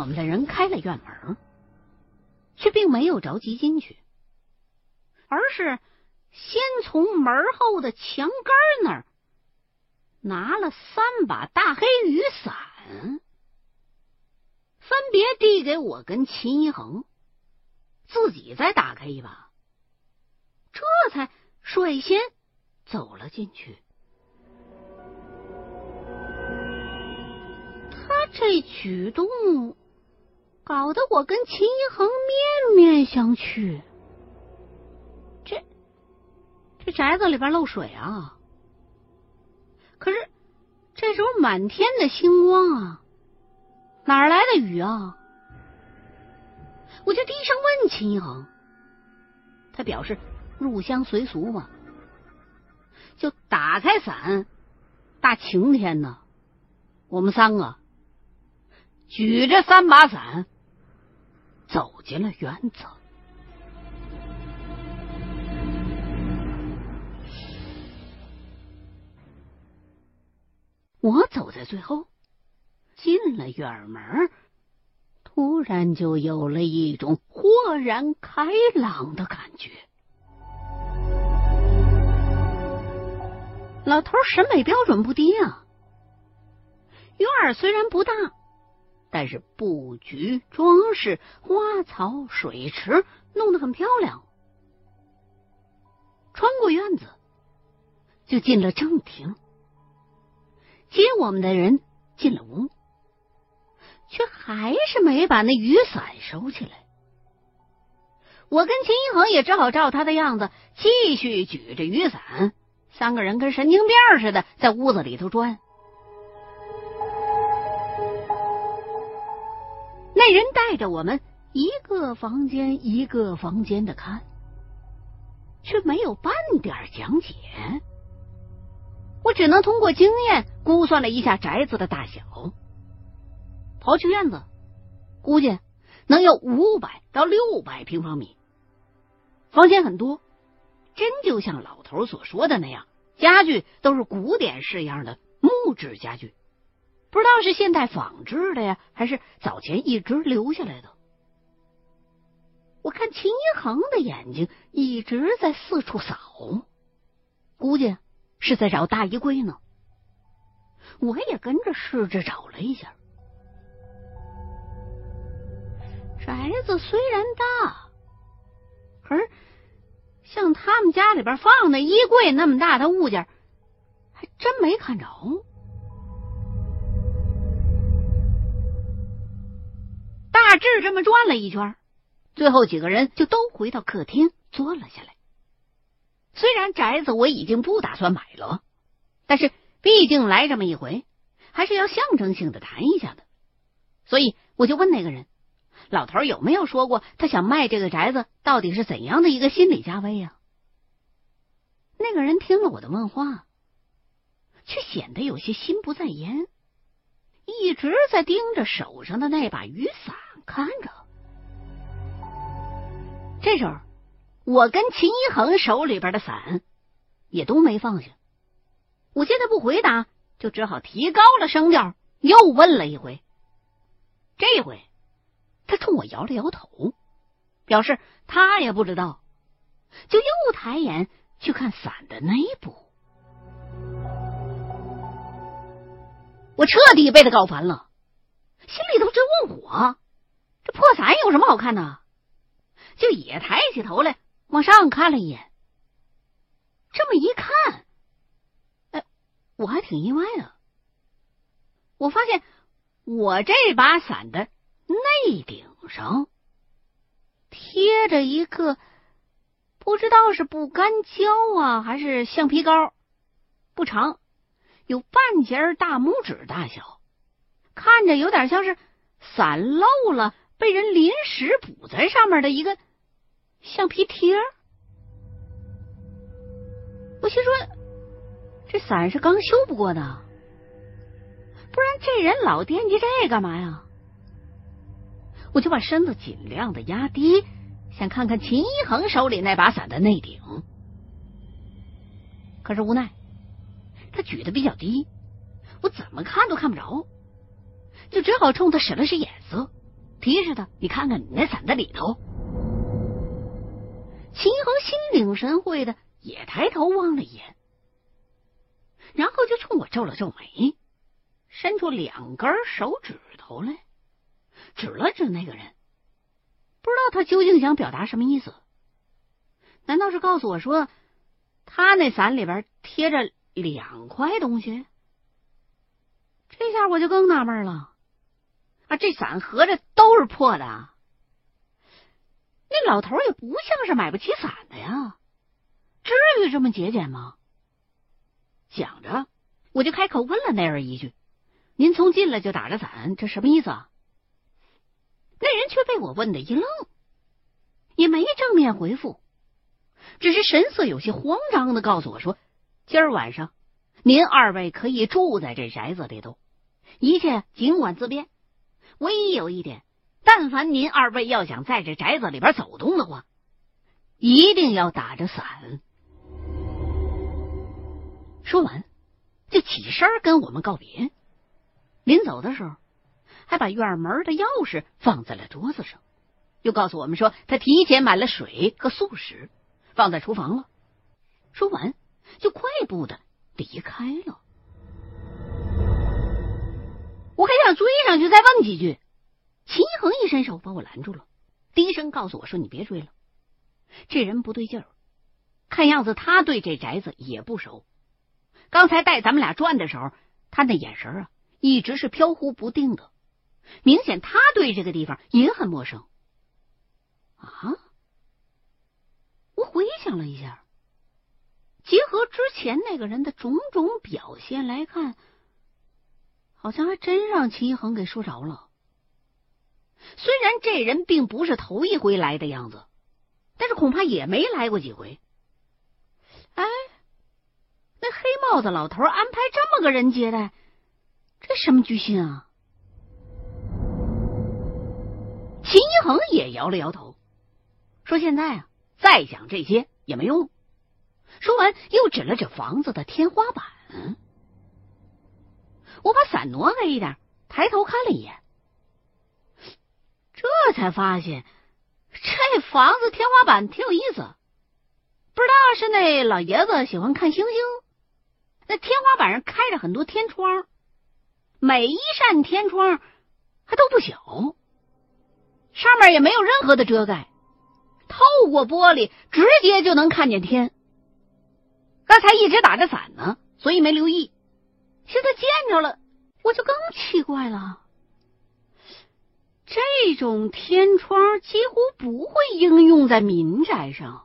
我们的人开了院门，却并没有着急进去，而是先从门后的墙根那儿拿了三把大黑雨伞，分别递给我跟秦一恒，自己再打开一把，这才率先走了进去。他这举动搞得我跟秦一恒面面相觑。这这宅子里边漏水啊！可是这时候满天的星光啊，哪来的雨啊？我就低声问秦一恒，他表示入乡随俗嘛，就打开伞。大晴天呢，我们三个。举着三把伞走进了园子。我走在最后，进了院门，突然就有了一种豁然开朗的感觉。老头审美标准不低啊，院儿虽然不大。但是布局、装饰、花草、水池弄得很漂亮。穿过院子，就进了正厅。接我们的人进了屋，却还是没把那雨伞收起来。我跟秦一恒也只好照他的样子，继续举着雨伞，三个人跟神经病似的在屋子里头转。那人带着我们一个房间一个房间的看，却没有半点讲解。我只能通过经验估算了一下宅子的大小，刨去院子，估计能有五百到六百平方米。房间很多，真就像老头所说的那样，家具都是古典式样的木质家具。不知道是现代仿制的呀，还是早前一直留下来的。我看秦一恒的眼睛一直在四处扫，估计是在找大衣柜呢。我也跟着试着找了一下。宅子虽然大，可是像他们家里边放的衣柜那么大的物件，还真没看着。大致这么转了一圈，最后几个人就都回到客厅坐了下来。虽然宅子我已经不打算买了，但是毕竟来这么一回，还是要象征性的谈一下的。所以我就问那个人：“老头有没有说过他想卖这个宅子到底是怎样的一个心理价位呀？”那个人听了我的问话，却显得有些心不在焉。一直在盯着手上的那把雨伞看着。这时候，我跟秦一恒手里边的伞也都没放下。我现在不回答，就只好提高了声调，又问了一回。这回，他冲我摇了摇头，表示他也不知道，就又抬眼去看伞的内部。我彻底被他搞烦了，心里头直问火。这破伞有什么好看的？就也抬起头来往上看了一眼。这么一看，哎，我还挺意外的。我发现我这把伞的内顶上贴着一个不知道是不干胶啊还是橡皮膏，不长。有半截大拇指大小，看着有点像是伞漏了，被人临时补在上面的一个橡皮贴。我心说，这伞是刚修不过的，不然这人老惦记这干嘛呀？我就把身子尽量的压低，想看看秦一恒手里那把伞的内顶，可是无奈。他举的比较低，我怎么看都看不着，就只好冲他使了使眼色，提示他：“你看看你那伞在里头。”秦一恒心领神会的也抬头望了一眼，然后就冲我皱了皱眉，伸出两根手指头来，指了指那个人，不知道他究竟想表达什么意思？难道是告诉我说他那伞里边贴着两块东西？这下我就更纳闷了啊！这伞合着都是破的。那老头也不像是买不起伞的呀，至于这么节俭吗？想着，我就开口问了那人一句：“您从进来就打着伞，这什么意思？”啊？”那人却被我问的一愣，也没正面回复，只是神色有些慌张的告诉我说：“今儿晚上，您二位可以住在这宅子里头，一切尽管自便，唯一有一点。”但凡您二位要想在这宅子里边走动的话，一定要打着伞。说完，就起身跟我们告别。临走的时候，还把院门的钥匙放在了桌子上，又告诉我们说他提前买了水和素食，放在厨房了。说完，就快步的离开了。我还想追上去再问几句。秦一恒一伸手把我拦住了，低声告诉我说：“你别追了，这人不对劲儿，看样子他对这宅子也不熟。刚才带咱们俩转的时候，他那眼神啊，一直是飘忽不定的，明显他对这个地方也很陌生。”啊！我回想了一下，结合之前那个人的种种表现来看，好像还真让秦一恒给说着了。虽然这人并不是头一回来的样子，但是恐怕也没来过几回。哎，那黑帽子老头安排这么个人接待，这什么居心啊？秦一恒也摇了摇头，说：“现在啊，再想这些也没用。”说完，又指了指房子的天花板。我把伞挪开一点，抬头看了一眼。这才发现，这房子天花板挺有意思。不知道是那老爷子喜欢看星星。那天花板上开着很多天窗，每一扇天窗还都不小，上面也没有任何的遮盖，透过玻璃直接就能看见天。刚才一直打着伞呢，所以没留意。现在见着了，我就更奇怪了。这种天窗几乎不会应用在民宅上，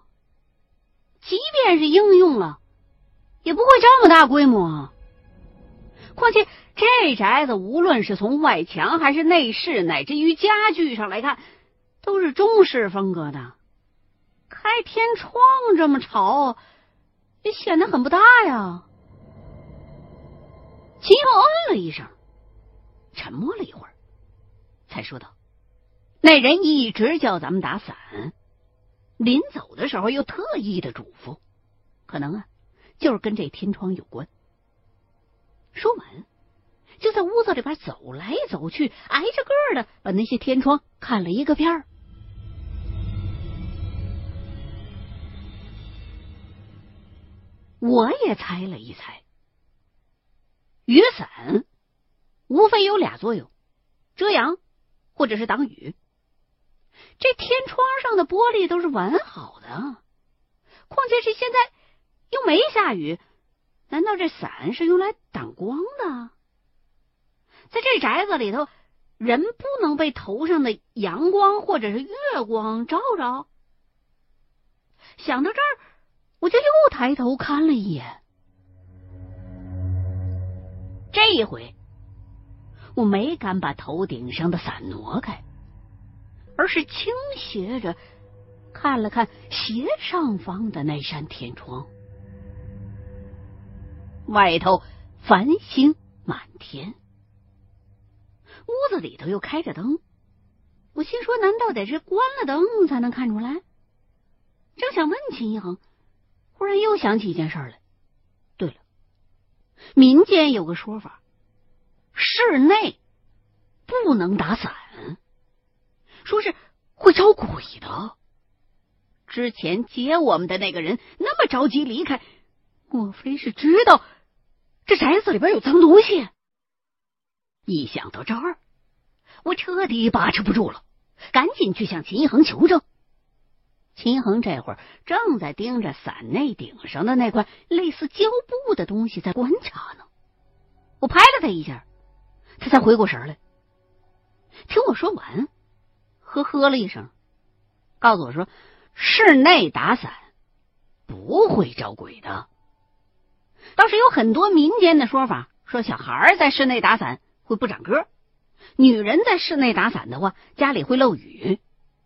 即便是应用了，也不会这么大规模。况且这宅子无论是从外墙还是内饰，乃至于家具上来看，都是中式风格的。开天窗这么潮，也显得很不大呀。秦又嗯了一声，沉默了一会儿，才说道。那人一直叫咱们打伞，临走的时候又特意的嘱咐，可能啊，就是跟这天窗有关。说完，就在屋子里边走来走去，挨着个的把那些天窗看了一个遍儿。我也猜了一猜，雨伞无非有俩作用：遮阳或者是挡雨。这天窗上的玻璃都是完好的，况且是现在又没下雨，难道这伞是用来挡光的？在这宅子里头，人不能被头上的阳光或者是月光照着。想到这儿，我就又抬头看了一眼。这一回，我没敢把头顶上的伞挪开。而是倾斜着看了看斜上方的那扇天窗，外头繁星满天，屋子里头又开着灯。我心说，难道得是关了灯才能看出来？正想问秦一恒，忽然又想起一件事来。对了，民间有个说法，室内不能打伞。说是会招鬼的。之前接我们的那个人那么着急离开，莫非是知道这宅子里边有脏东西？一想到这儿，我彻底把持不住了，赶紧去向秦一恒求证。秦恒这会儿正在盯着伞内顶上的那块类似胶布的东西在观察呢。我拍了他一下，他才回过神来。听我说完，呵呵了一声，告诉我说：“室内打伞不会招鬼的。倒是有很多民间的说法，说小孩在室内打伞会不长个，女人在室内打伞的话，家里会漏雨，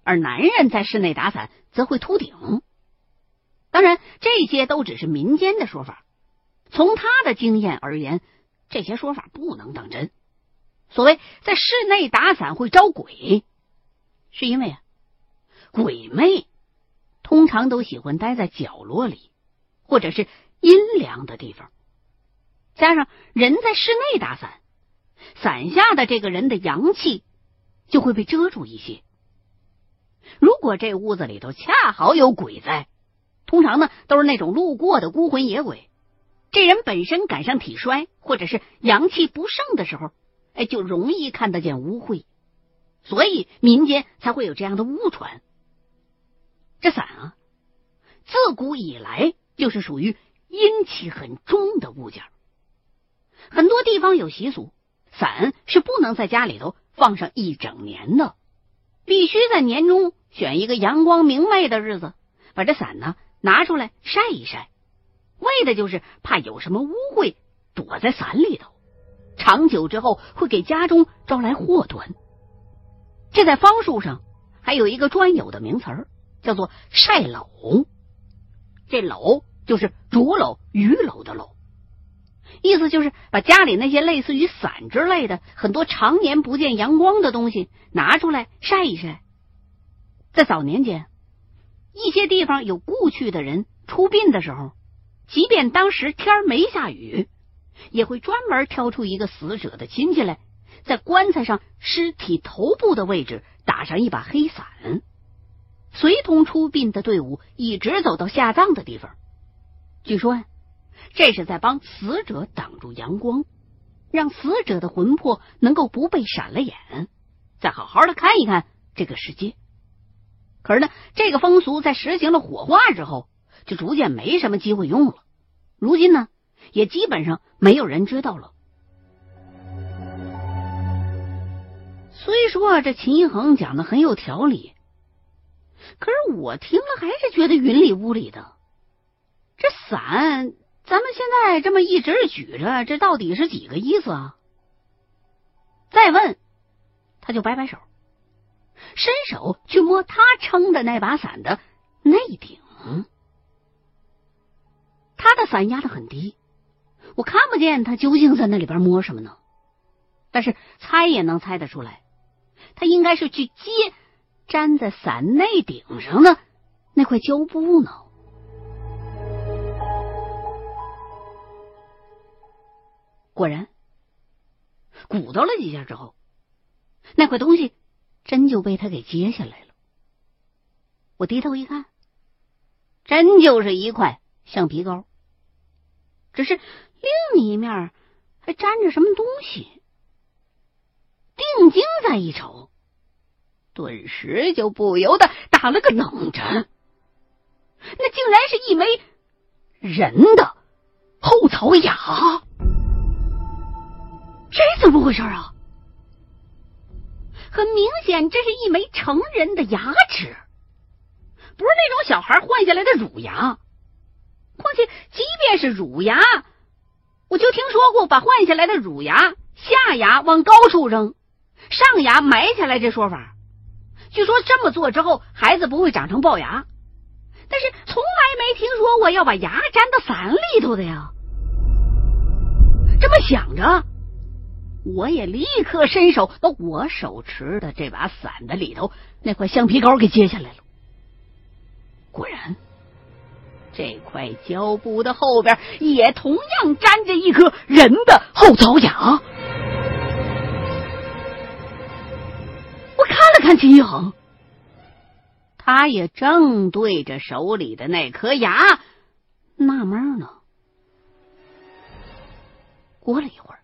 而男人在室内打伞则会秃顶。当然，这些都只是民间的说法。从他的经验而言，这些说法不能当真。”所谓在室内打伞会招鬼，是因为啊，鬼魅通常都喜欢待在角落里或者是阴凉的地方，加上人在室内打伞，伞下的这个人的阳气就会被遮住一些。如果这屋子里头恰好有鬼在，通常呢都是那种路过的孤魂野鬼，这人本身赶上体衰或者是阳气不盛的时候。哎，就容易看得见污秽，所以民间才会有这样的误传。这伞啊，自古以来就是属于阴气很重的物件。很多地方有习俗，伞是不能在家里头放上一整年的，必须在年中选一个阳光明媚的日子，把这伞呢拿出来晒一晒，为的就是怕有什么污秽躲在伞里头。长久之后会给家中招来祸端，这在方术上还有一个专有的名词儿，叫做“晒篓”。这篓就是竹篓、鱼篓的篓，意思就是把家里那些类似于伞之类的很多常年不见阳光的东西拿出来晒一晒。在早年间，一些地方有故去的人出殡的时候，即便当时天没下雨。也会专门挑出一个死者的亲戚来，在棺材上尸体头部的位置打上一把黑伞，随同出殡的队伍一直走到下葬的地方。据说呀，这是在帮死者挡住阳光，让死者的魂魄能够不被闪了眼，再好好的看一看这个世界。可是呢，这个风俗在实行了火化之后，就逐渐没什么机会用了。如今呢？也基本上没有人知道了。虽说这秦一恒讲的很有条理，可是我听了还是觉得云里雾里的。这伞，咱们现在这么一直举着，这到底是几个意思啊？再问，他就摆摆手，伸手去摸他撑的那把伞的内顶。他的伞压的很低。我看不见他究竟在那里边摸什么呢，但是猜也能猜得出来，他应该是去接粘在伞内顶上的那块胶布呢。果然，鼓捣了几下之后，那块东西真就被他给揭下来了。我低头一看，真就是一块橡皮膏，只是。另一面还粘着什么东西，定睛再一瞅，顿时就不由得打了个冷战。那竟然是一枚人的后槽牙，这怎么回事啊？很明显，这是一枚成人的牙齿，不是那种小孩换下来的乳牙。况且，即便是乳牙。我就听说过把换下来的乳牙下牙往高处扔，上牙埋起来这说法。据说这么做之后，孩子不会长成龅牙，但是从来没听说过要把牙粘到伞里头的呀。这么想着，我也立刻伸手把我手持的这把伞的里头那块橡皮膏给揭下来了。果然。这块胶布的后边也同样粘着一颗人的后槽牙。我看了看秦一恒，他也正对着手里的那颗牙纳闷呢。过了一会儿，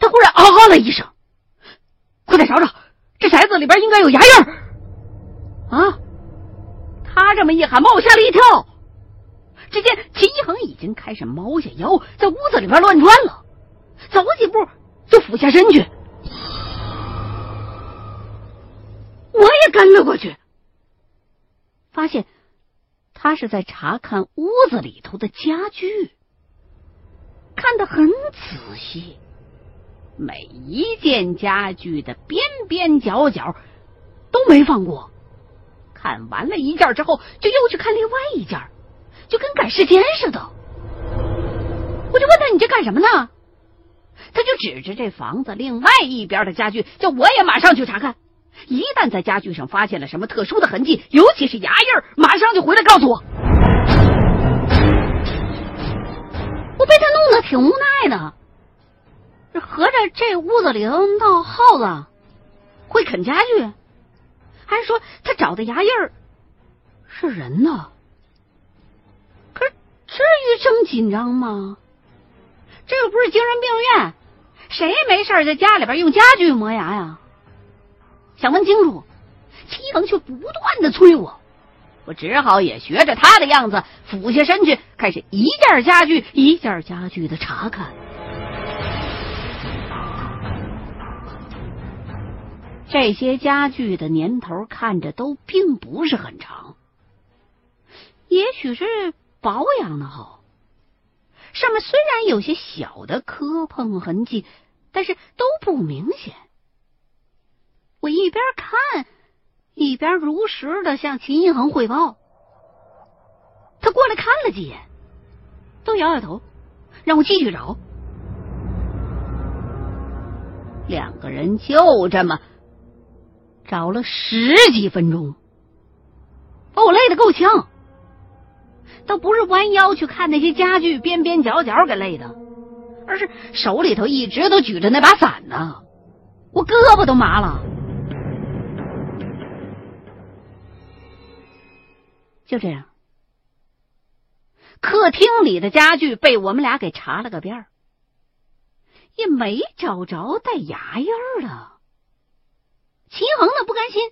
他忽然啊了一声：“快点找找，这骰子里边应该有牙印儿。”啊！他这么一喊，把我吓了一跳。只见秦一恒已经开始猫下腰，在屋子里边乱转了，走几步就俯下身去。我也跟了过去，发现他是在查看屋子里头的家具，看得很仔细，每一件家具的边边角角都没放过。看完了一件之后，就又去看另外一件，就跟赶时间似的。我就问他：“你这干什么呢？”他就指着这房子另外一边的家具，叫我也马上去查看。一旦在家具上发现了什么特殊的痕迹，尤其是牙印马上就回来告诉我。我被他弄得挺无奈的，这合着这屋子里头闹耗子会啃家具。还是说他找的牙印儿是人呢，可是至于这么紧张吗？这又不是精神病院，谁没事在家里边用家具磨牙呀？想问清楚，齐鹏却不断的催我，我只好也学着他的样子俯下身去，开始一件家具一件家具的查看。这些家具的年头看着都并不是很长，也许是保养的好。上面虽然有些小的磕碰痕迹，但是都不明显。我一边看，一边如实的向秦一恒汇报。他过来看了几眼，都摇摇头，让我继续找。两个人就这么。找了十几分钟，把我累得够呛。倒不是弯腰去看那些家具边边角角给累的，而是手里头一直都举着那把伞呢，我胳膊都麻了。就这样，客厅里的家具被我们俩给查了个遍儿，也没找着带牙印的。秦恒呢不甘心，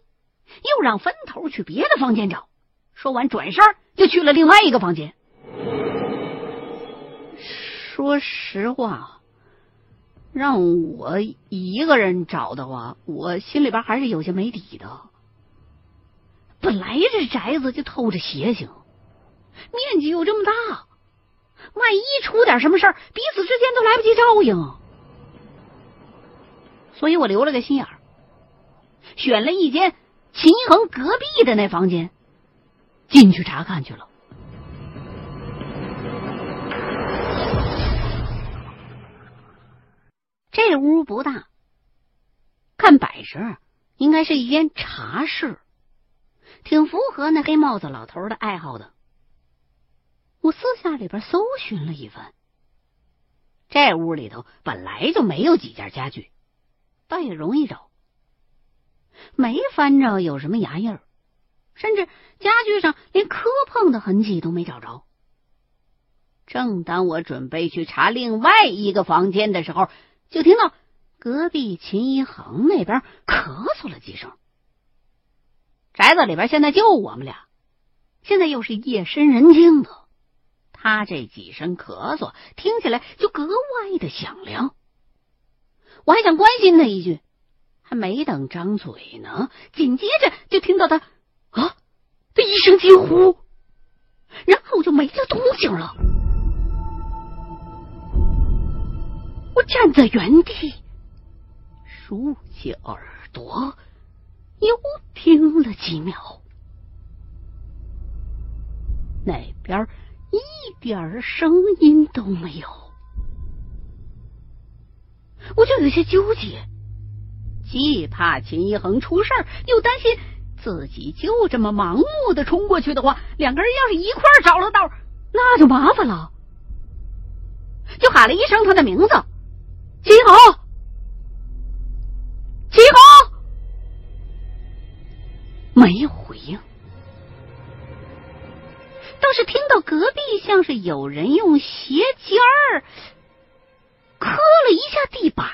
又让分头去别的房间找。说完，转身就去了另外一个房间。说实话，让我一个人找的话，我心里边还是有些没底的。本来这宅子就透着邪性，面积又这么大，万一出点什么事儿，彼此之间都来不及照应。所以我留了个心眼儿。选了一间秦恒隔壁的那房间，进去查看去了。这屋不大，看摆设应该是一间茶室，挺符合那黑帽子老头的爱好的。我私下里边搜寻了一番，这屋里头本来就没有几件家具，倒也容易找。没翻着有什么牙印儿，甚至家具上连磕碰的痕迹都没找着。正当我准备去查另外一个房间的时候，就听到隔壁秦一恒那边咳嗽了几声。宅子里边现在就我们俩，现在又是夜深人静的，他这几声咳嗽听起来就格外的响亮。我还想关心他一句。还没等张嘴呢，紧接着就听到他啊的一声惊呼，然后就没了动静了。我站在原地，竖起耳朵，又听了几秒，那边一点声音都没有，我就有些纠结。既怕秦一恒出事儿，又担心自己就这么盲目的冲过去的话，两个人要是一块找了道，那就麻烦了。就喊了一声他的名字：“秦一恒，秦一恒。”没有回应，倒是听到隔壁像是有人用鞋尖儿磕了一下地板。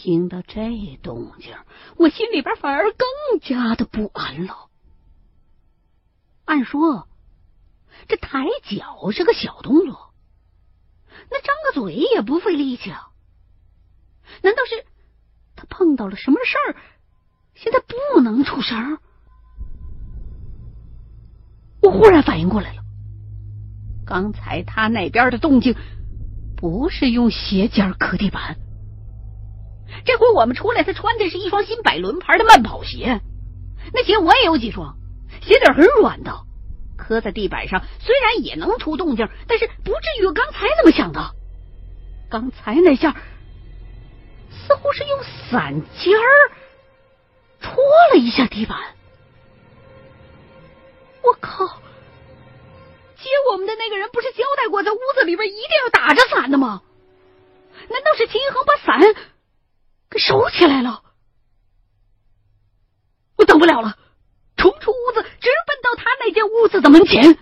听到这动静，我心里边反而更加的不安了。按说，这抬脚是个小动作，那张个嘴也不费力气啊。难道是他碰到了什么事儿，现在不能出声？我忽然反应过来了，刚才他那边的动静不是用鞋尖磕地板。这回我们出来，他穿的是一双新百伦牌的慢跑鞋，那鞋我也有几双，鞋底很软的，磕在地板上虽然也能出动静，但是不至于刚才那么响的。刚才那下似乎是用伞尖儿戳了一下地板。我靠！接我们的那个人不是交代过，在屋子里边一定要打着伞的吗？难道是秦一恒把伞？给收起来了，我等不了了，冲出屋子，直奔到他那间屋子的门前。